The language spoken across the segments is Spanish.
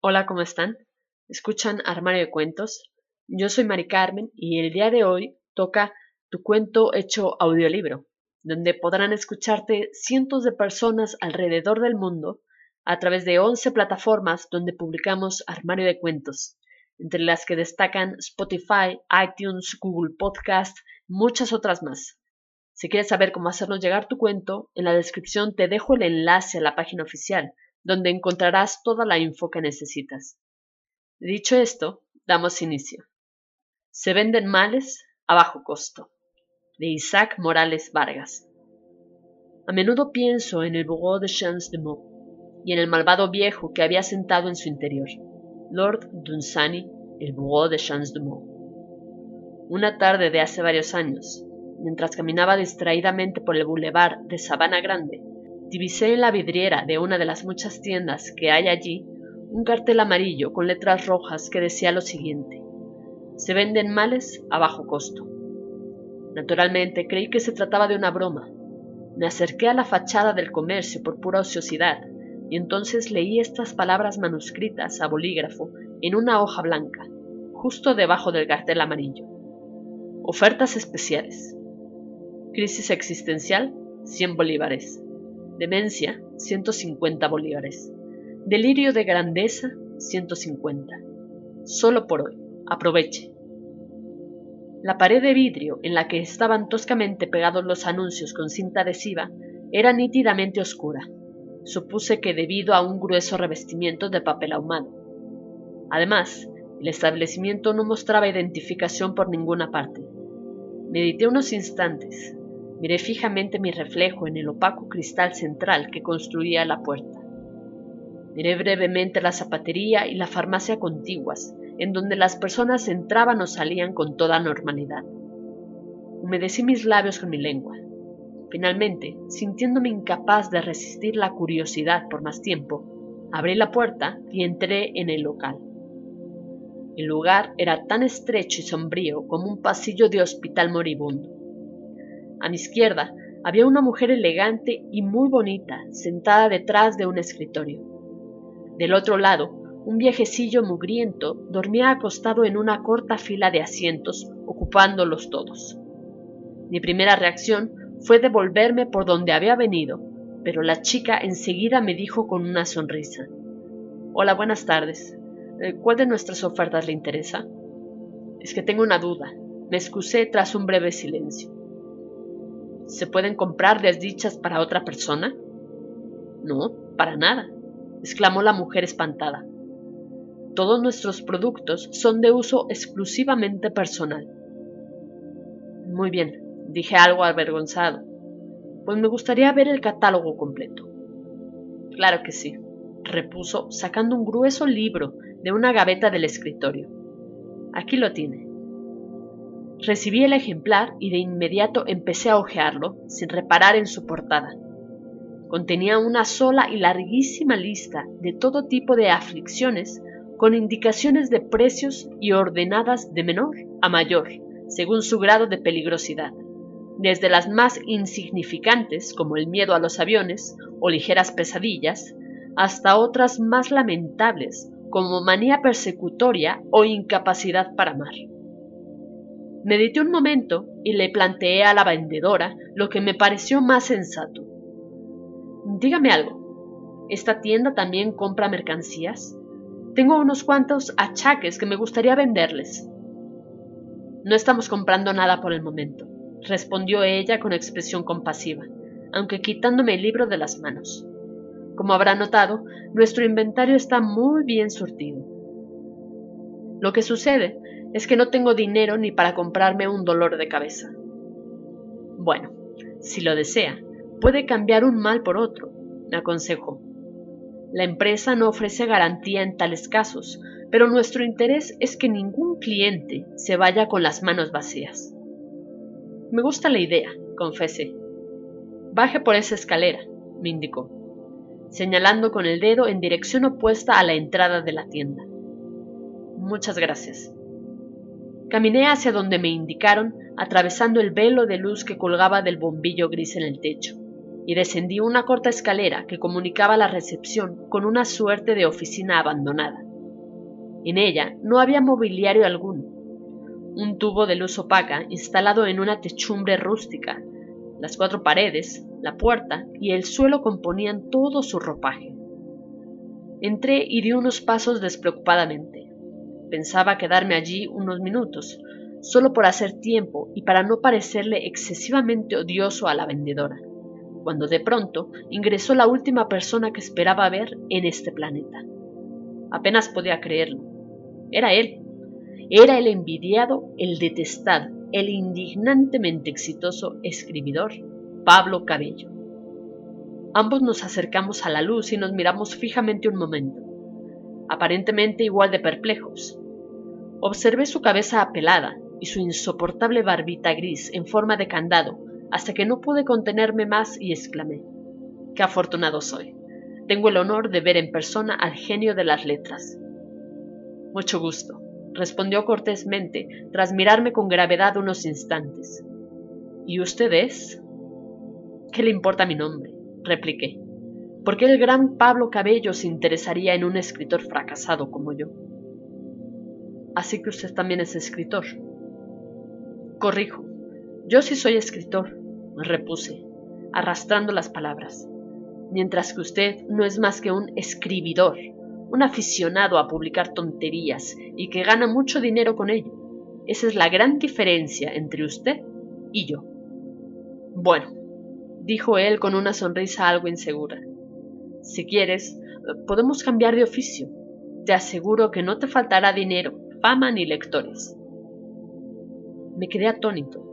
Hola, ¿cómo están? ¿Escuchan Armario de Cuentos? Yo soy Mari Carmen y el día de hoy toca Tu cuento hecho audiolibro, donde podrán escucharte cientos de personas alrededor del mundo a través de 11 plataformas donde publicamos Armario de Cuentos, entre las que destacan Spotify, iTunes, Google Podcast, muchas otras más. Si quieres saber cómo hacernos llegar tu cuento, en la descripción te dejo el enlace a la página oficial donde encontrarás toda la info que necesitas. Dicho esto, damos inicio. Se venden males a bajo costo. De Isaac Morales Vargas. A menudo pienso en el Bureau de Chance de Meaux y en el malvado viejo que había sentado en su interior, Lord Dunsany, el Bureau de Chance de Meaux. Una tarde de hace varios años, mientras caminaba distraídamente por el boulevard de Sabana Grande, Divisé en la vidriera de una de las muchas tiendas que hay allí un cartel amarillo con letras rojas que decía lo siguiente. Se venden males a bajo costo. Naturalmente creí que se trataba de una broma. Me acerqué a la fachada del comercio por pura ociosidad y entonces leí estas palabras manuscritas a bolígrafo en una hoja blanca, justo debajo del cartel amarillo. Ofertas especiales. Crisis existencial, 100 bolívares. Demencia, 150 bolívares. Delirio de grandeza, 150. Solo por hoy. Aproveche. La pared de vidrio en la que estaban toscamente pegados los anuncios con cinta adhesiva era nítidamente oscura. Supuse que debido a un grueso revestimiento de papel ahumado. Además, el establecimiento no mostraba identificación por ninguna parte. Medité unos instantes, Miré fijamente mi reflejo en el opaco cristal central que construía la puerta. Miré brevemente la zapatería y la farmacia contiguas, en donde las personas entraban o salían con toda normalidad. Humedecí mis labios con mi lengua. Finalmente, sintiéndome incapaz de resistir la curiosidad por más tiempo, abrí la puerta y entré en el local. El lugar era tan estrecho y sombrío como un pasillo de hospital moribundo. A mi izquierda había una mujer elegante y muy bonita sentada detrás de un escritorio. Del otro lado, un viejecillo mugriento dormía acostado en una corta fila de asientos, ocupándolos todos. Mi primera reacción fue devolverme por donde había venido, pero la chica enseguida me dijo con una sonrisa. Hola, buenas tardes. Eh, ¿Cuál de nuestras ofertas le interesa? Es que tengo una duda. Me excusé tras un breve silencio. ¿Se pueden comprar desdichas para otra persona? No, para nada, exclamó la mujer espantada. Todos nuestros productos son de uso exclusivamente personal. Muy bien, dije algo avergonzado. Pues me gustaría ver el catálogo completo. Claro que sí, repuso, sacando un grueso libro de una gaveta del escritorio. Aquí lo tiene. Recibí el ejemplar y de inmediato empecé a hojearlo, sin reparar en su portada. Contenía una sola y larguísima lista de todo tipo de aflicciones con indicaciones de precios y ordenadas de menor a mayor, según su grado de peligrosidad, desde las más insignificantes, como el miedo a los aviones o ligeras pesadillas, hasta otras más lamentables, como manía persecutoria o incapacidad para amar. Medité un momento y le planteé a la vendedora lo que me pareció más sensato. Dígame algo, ¿esta tienda también compra mercancías? Tengo unos cuantos achaques que me gustaría venderles. No estamos comprando nada por el momento, respondió ella con expresión compasiva, aunque quitándome el libro de las manos. Como habrá notado, nuestro inventario está muy bien surtido. Lo que sucede es que no tengo dinero ni para comprarme un dolor de cabeza. Bueno, si lo desea, puede cambiar un mal por otro, me aconsejó. La empresa no ofrece garantía en tales casos, pero nuestro interés es que ningún cliente se vaya con las manos vacías. Me gusta la idea, confesé. Baje por esa escalera, me indicó, señalando con el dedo en dirección opuesta a la entrada de la tienda. Muchas gracias. Caminé hacia donde me indicaron, atravesando el velo de luz que colgaba del bombillo gris en el techo, y descendí una corta escalera que comunicaba la recepción con una suerte de oficina abandonada, En ella no había mobiliario alguno. Un tubo de luz opaca instalado en una techumbre rústica. Las cuatro paredes, la puerta y el suelo componían todo su ropaje. Entré y di unos pasos despreocupadamente. Pensaba quedarme allí unos minutos, solo por hacer tiempo y para no parecerle excesivamente odioso a la vendedora, cuando de pronto ingresó la última persona que esperaba ver en este planeta. Apenas podía creerlo. Era él. Era el envidiado, el detestado, el indignantemente exitoso escribidor Pablo Cabello. Ambos nos acercamos a la luz y nos miramos fijamente un momento, aparentemente igual de perplejos. Observé su cabeza apelada y su insoportable barbita gris en forma de candado hasta que no pude contenerme más y exclamé, ¡Qué afortunado soy! Tengo el honor de ver en persona al genio de las letras. Mucho gusto, respondió cortésmente, tras mirarme con gravedad unos instantes. ¿Y usted es? ¿Qué le importa mi nombre? repliqué. ¿Por qué el gran Pablo Cabello se interesaría en un escritor fracasado como yo? Así que usted también es escritor. Corrijo, yo sí soy escritor, repuse, arrastrando las palabras, mientras que usted no es más que un escribidor, un aficionado a publicar tonterías y que gana mucho dinero con ello. Esa es la gran diferencia entre usted y yo. Bueno, dijo él con una sonrisa algo insegura. Si quieres, podemos cambiar de oficio. Te aseguro que no te faltará dinero, fama ni lectores. Me quedé atónito.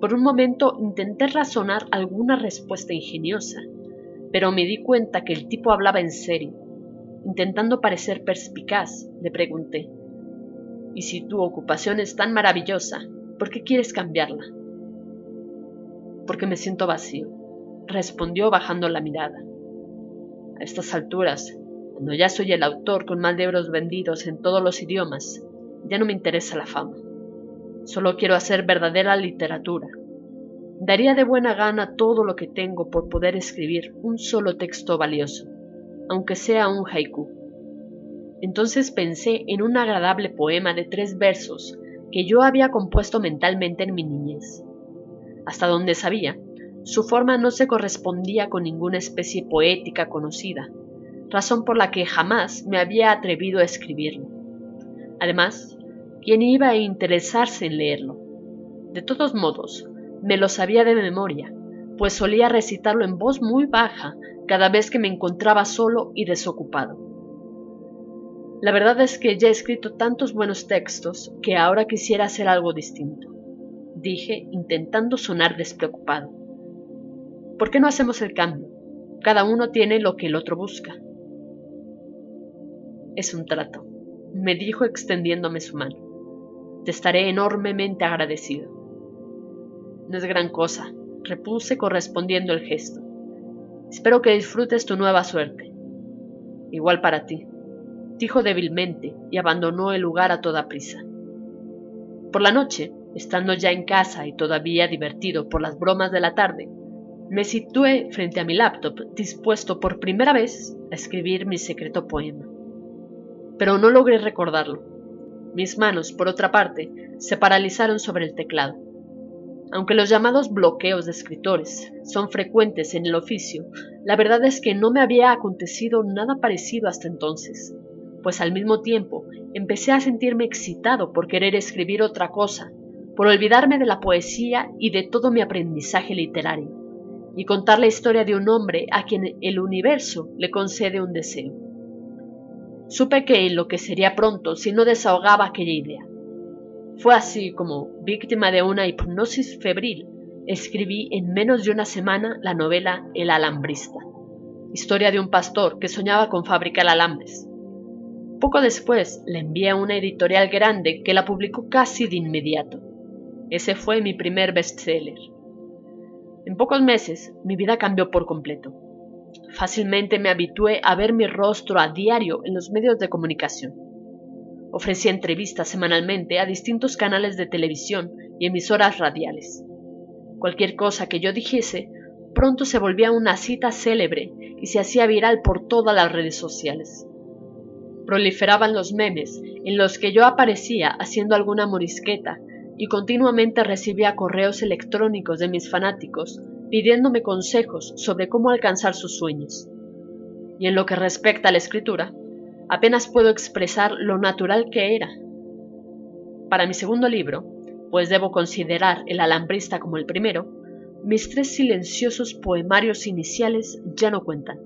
Por un momento intenté razonar alguna respuesta ingeniosa, pero me di cuenta que el tipo hablaba en serio. Intentando parecer perspicaz, le pregunté, ¿y si tu ocupación es tan maravillosa, por qué quieres cambiarla? Porque me siento vacío respondió bajando la mirada. A estas alturas, cuando ya soy el autor con más libros vendidos en todos los idiomas, ya no me interesa la fama. Solo quiero hacer verdadera literatura. Daría de buena gana todo lo que tengo por poder escribir un solo texto valioso, aunque sea un haiku. Entonces pensé en un agradable poema de tres versos que yo había compuesto mentalmente en mi niñez. Hasta donde sabía, su forma no se correspondía con ninguna especie poética conocida, razón por la que jamás me había atrevido a escribirlo. Además, ¿quién iba a interesarse en leerlo? De todos modos, me lo sabía de memoria, pues solía recitarlo en voz muy baja cada vez que me encontraba solo y desocupado. La verdad es que ya he escrito tantos buenos textos que ahora quisiera hacer algo distinto, dije intentando sonar despreocupado. ¿Por qué no hacemos el cambio? Cada uno tiene lo que el otro busca. Es un trato, me dijo extendiéndome su mano. Te estaré enormemente agradecido. No es gran cosa, repuse correspondiendo el gesto. Espero que disfrutes tu nueva suerte. Igual para ti, dijo débilmente y abandonó el lugar a toda prisa. Por la noche, estando ya en casa y todavía divertido por las bromas de la tarde, me situé frente a mi laptop, dispuesto por primera vez a escribir mi secreto poema. Pero no logré recordarlo. Mis manos, por otra parte, se paralizaron sobre el teclado. Aunque los llamados bloqueos de escritores son frecuentes en el oficio, la verdad es que no me había acontecido nada parecido hasta entonces, pues al mismo tiempo empecé a sentirme excitado por querer escribir otra cosa, por olvidarme de la poesía y de todo mi aprendizaje literario y contar la historia de un hombre a quien el universo le concede un deseo. Supe que lo que sería pronto si no desahogaba aquella idea. Fue así como, víctima de una hipnosis febril, escribí en menos de una semana la novela El alambrista, historia de un pastor que soñaba con fabricar alambres. Poco después la envié a una editorial grande que la publicó casi de inmediato. Ese fue mi primer bestseller. En pocos meses mi vida cambió por completo. Fácilmente me habitué a ver mi rostro a diario en los medios de comunicación. Ofrecía entrevistas semanalmente a distintos canales de televisión y emisoras radiales. Cualquier cosa que yo dijese pronto se volvía una cita célebre y se hacía viral por todas las redes sociales. Proliferaban los memes en los que yo aparecía haciendo alguna morisqueta y continuamente recibía correos electrónicos de mis fanáticos pidiéndome consejos sobre cómo alcanzar sus sueños. Y en lo que respecta a la escritura, apenas puedo expresar lo natural que era. Para mi segundo libro, pues debo considerar El alambrista como el primero, mis tres silenciosos poemarios iniciales ya no cuentan.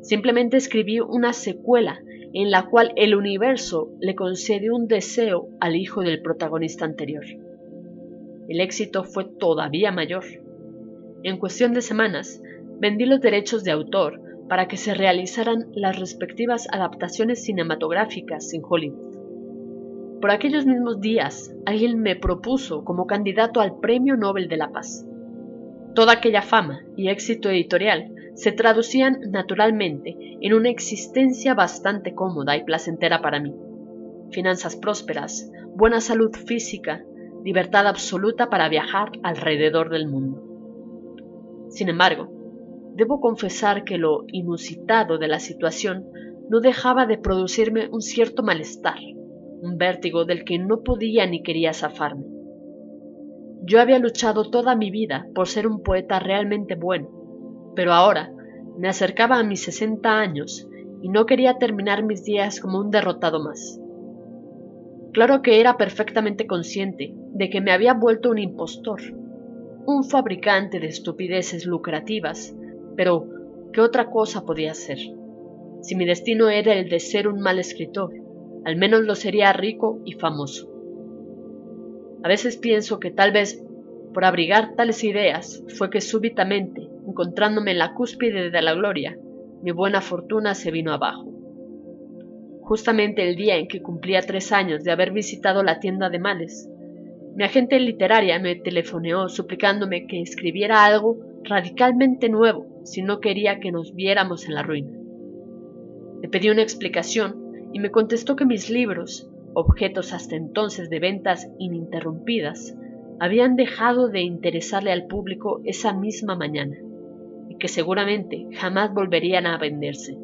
Simplemente escribí una secuela en la cual el universo le concede un deseo al hijo del protagonista anterior. El éxito fue todavía mayor. En cuestión de semanas, vendí los derechos de autor para que se realizaran las respectivas adaptaciones cinematográficas en Hollywood. Por aquellos mismos días, alguien me propuso como candidato al Premio Nobel de la Paz. Toda aquella fama y éxito editorial se traducían naturalmente en una existencia bastante cómoda y placentera para mí. Finanzas prósperas, buena salud física, libertad absoluta para viajar alrededor del mundo. Sin embargo, debo confesar que lo inusitado de la situación no dejaba de producirme un cierto malestar, un vértigo del que no podía ni quería zafarme. Yo había luchado toda mi vida por ser un poeta realmente bueno, pero ahora me acercaba a mis 60 años y no quería terminar mis días como un derrotado más. Claro que era perfectamente consciente de que me había vuelto un impostor, un fabricante de estupideces lucrativas, pero ¿qué otra cosa podía ser? Si mi destino era el de ser un mal escritor, al menos lo sería rico y famoso. A veces pienso que tal vez por abrigar tales ideas fue que súbitamente, encontrándome en la cúspide de la gloria, mi buena fortuna se vino abajo. Justamente el día en que cumplía tres años de haber visitado la tienda de males, mi agente literaria me telefoneó suplicándome que escribiera algo radicalmente nuevo si no quería que nos viéramos en la ruina. Le pedí una explicación y me contestó que mis libros, objetos hasta entonces de ventas ininterrumpidas, habían dejado de interesarle al público esa misma mañana que seguramente jamás volverían a venderse.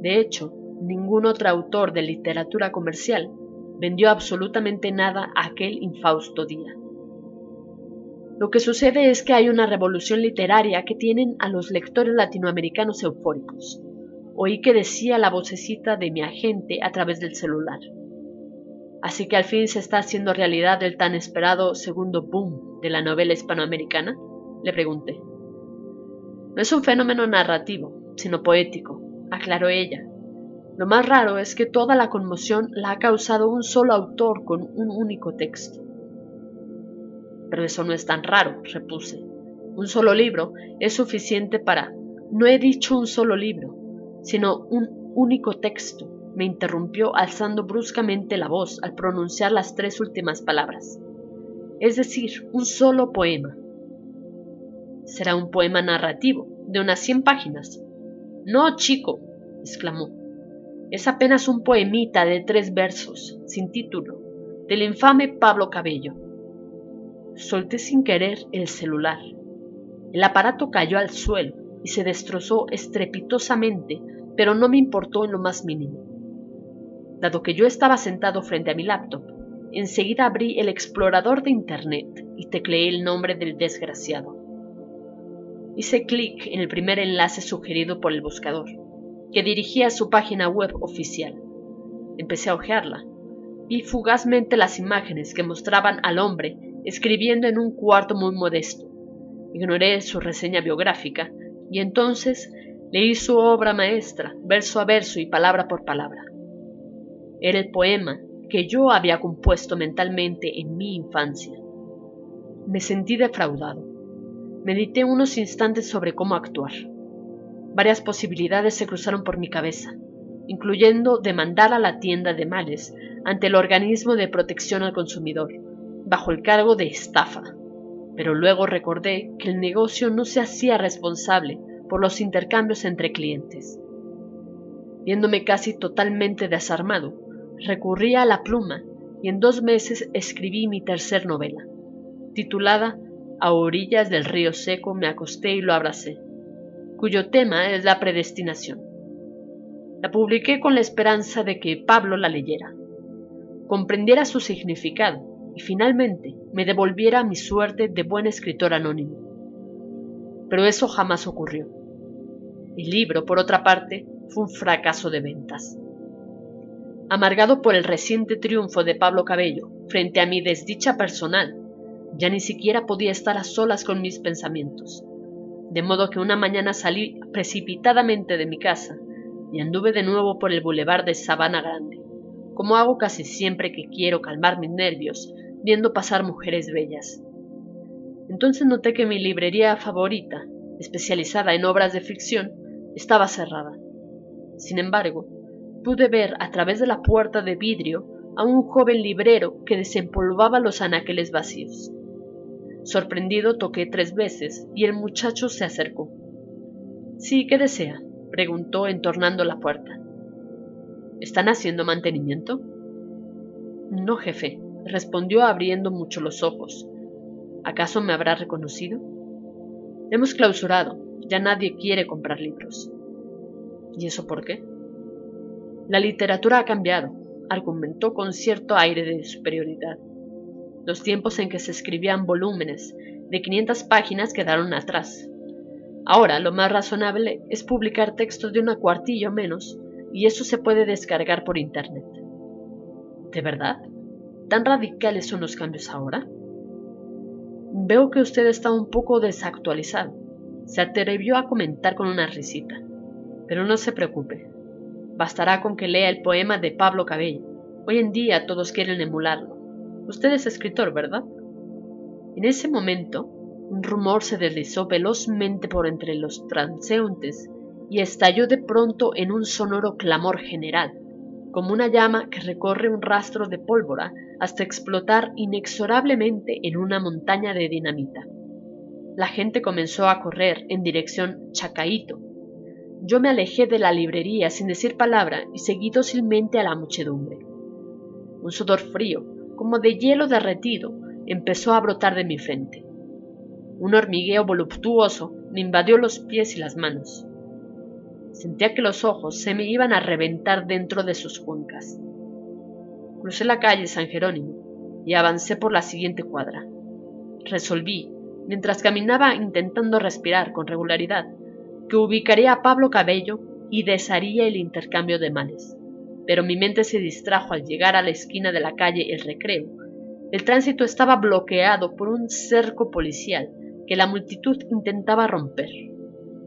De hecho, ningún otro autor de literatura comercial vendió absolutamente nada aquel infausto día. Lo que sucede es que hay una revolución literaria que tienen a los lectores latinoamericanos eufóricos. Oí que decía la vocecita de mi agente a través del celular. Así que al fin se está haciendo realidad el tan esperado segundo boom de la novela hispanoamericana, le pregunté. No es un fenómeno narrativo, sino poético, aclaró ella, lo más raro es que toda la conmoción la ha causado un solo autor con un único texto. Pero eso no es tan raro, repuse. Un solo libro es suficiente para... No he dicho un solo libro, sino un único texto, me interrumpió alzando bruscamente la voz al pronunciar las tres últimas palabras. Es decir, un solo poema. Será un poema narrativo, de unas cien páginas. No, chico, exclamó. Es apenas un poemita de tres versos, sin título, del infame Pablo Cabello. Solté sin querer el celular. El aparato cayó al suelo y se destrozó estrepitosamente, pero no me importó en lo más mínimo. Dado que yo estaba sentado frente a mi laptop, enseguida abrí el explorador de Internet y tecleé el nombre del desgraciado. Hice clic en el primer enlace sugerido por el buscador que dirigía a su página web oficial. Empecé a hojearla. Vi fugazmente las imágenes que mostraban al hombre escribiendo en un cuarto muy modesto. Ignoré su reseña biográfica y entonces leí su obra maestra, verso a verso y palabra por palabra. Era el poema que yo había compuesto mentalmente en mi infancia. Me sentí defraudado. Medité unos instantes sobre cómo actuar. Varias posibilidades se cruzaron por mi cabeza, incluyendo demandar a la tienda de males ante el organismo de protección al consumidor, bajo el cargo de estafa. Pero luego recordé que el negocio no se hacía responsable por los intercambios entre clientes. Viéndome casi totalmente desarmado, recurrí a la pluma y en dos meses escribí mi tercer novela, titulada A orillas del río seco me acosté y lo abracé cuyo tema es la predestinación. La publiqué con la esperanza de que Pablo la leyera, comprendiera su significado y finalmente me devolviera mi suerte de buen escritor anónimo. Pero eso jamás ocurrió. El libro, por otra parte, fue un fracaso de ventas. Amargado por el reciente triunfo de Pablo Cabello frente a mi desdicha personal, ya ni siquiera podía estar a solas con mis pensamientos. De modo que una mañana salí precipitadamente de mi casa y anduve de nuevo por el bulevar de Sabana Grande, como hago casi siempre que quiero calmar mis nervios viendo pasar mujeres bellas. Entonces noté que mi librería favorita, especializada en obras de ficción, estaba cerrada. Sin embargo, pude ver a través de la puerta de vidrio a un joven librero que desempolvaba los anaqueles vacíos. Sorprendido toqué tres veces y el muchacho se acercó. Sí, ¿qué desea? preguntó entornando la puerta. ¿Están haciendo mantenimiento? No, jefe, respondió abriendo mucho los ojos. ¿Acaso me habrá reconocido? Hemos clausurado, ya nadie quiere comprar libros. ¿Y eso por qué? La literatura ha cambiado, argumentó con cierto aire de superioridad. Los tiempos en que se escribían volúmenes de 500 páginas quedaron atrás. Ahora lo más razonable es publicar textos de una cuartilla o menos, y eso se puede descargar por Internet. ¿De verdad? ¿Tan radicales son los cambios ahora? Veo que usted está un poco desactualizado, se atrevió a comentar con una risita. Pero no se preocupe, bastará con que lea el poema de Pablo Cabello. Hoy en día todos quieren emularlo. Usted es escritor, ¿verdad? En ese momento, un rumor se deslizó velozmente por entre los transeúntes y estalló de pronto en un sonoro clamor general, como una llama que recorre un rastro de pólvora hasta explotar inexorablemente en una montaña de dinamita. La gente comenzó a correr en dirección Chacaito. Yo me alejé de la librería sin decir palabra y seguí dócilmente a la muchedumbre. Un sudor frío, como de hielo derretido, empezó a brotar de mi frente. Un hormigueo voluptuoso me invadió los pies y las manos. Sentía que los ojos se me iban a reventar dentro de sus cuencas. Crucé la calle San Jerónimo y avancé por la siguiente cuadra. Resolví, mientras caminaba intentando respirar con regularidad, que ubicaría a Pablo Cabello y desharía el intercambio de males pero mi mente se distrajo al llegar a la esquina de la calle El Recreo. El tránsito estaba bloqueado por un cerco policial que la multitud intentaba romper.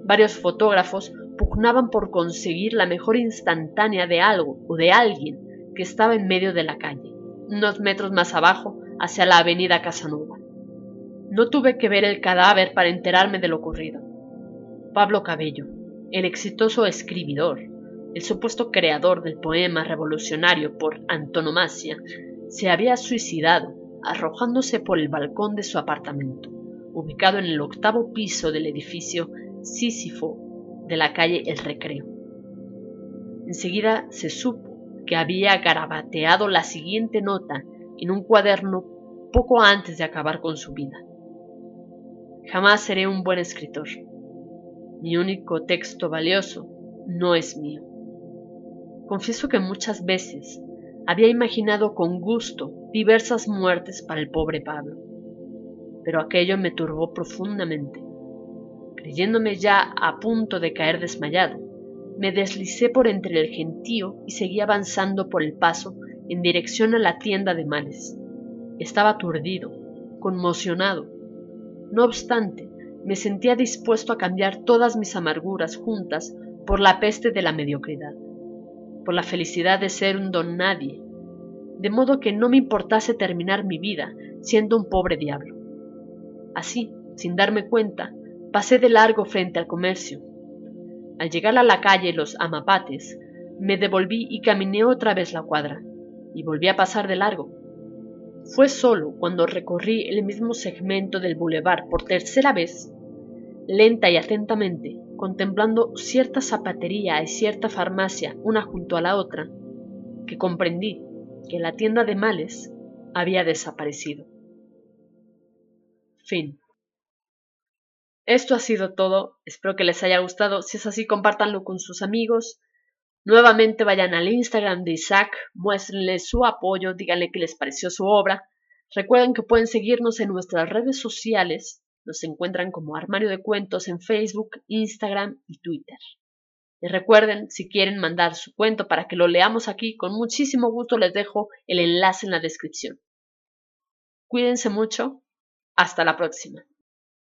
Varios fotógrafos pugnaban por conseguir la mejor instantánea de algo o de alguien que estaba en medio de la calle, unos metros más abajo, hacia la avenida Casanova. No tuve que ver el cadáver para enterarme de lo ocurrido. Pablo Cabello, el exitoso escribidor, el supuesto creador del poema revolucionario por antonomasia, se había suicidado arrojándose por el balcón de su apartamento, ubicado en el octavo piso del edificio Sísifo de la calle El Recreo. Enseguida se supo que había garabateado la siguiente nota en un cuaderno poco antes de acabar con su vida. Jamás seré un buen escritor. Mi único texto valioso no es mío. Confieso que muchas veces había imaginado con gusto diversas muertes para el pobre Pablo, pero aquello me turbó profundamente. Creyéndome ya a punto de caer desmayado, me deslicé por entre el gentío y seguí avanzando por el paso en dirección a la tienda de males. Estaba aturdido, conmocionado. No obstante, me sentía dispuesto a cambiar todas mis amarguras juntas por la peste de la mediocridad por la felicidad de ser un don nadie, de modo que no me importase terminar mi vida siendo un pobre diablo. Así, sin darme cuenta, pasé de largo frente al comercio. Al llegar a la calle Los Amapates, me devolví y caminé otra vez la cuadra, y volví a pasar de largo. Fue solo cuando recorrí el mismo segmento del bulevar por tercera vez, lenta y atentamente, contemplando cierta zapatería y cierta farmacia una junto a la otra, que comprendí que la tienda de males había desaparecido. Fin. Esto ha sido todo. Espero que les haya gustado. Si es así, compártanlo con sus amigos. Nuevamente vayan al Instagram de Isaac, muéstrenle su apoyo, díganle qué les pareció su obra. Recuerden que pueden seguirnos en nuestras redes sociales. Nos encuentran como Armario de Cuentos en Facebook, Instagram y Twitter. Y recuerden, si quieren mandar su cuento para que lo leamos aquí, con muchísimo gusto les dejo el enlace en la descripción. Cuídense mucho. Hasta la próxima.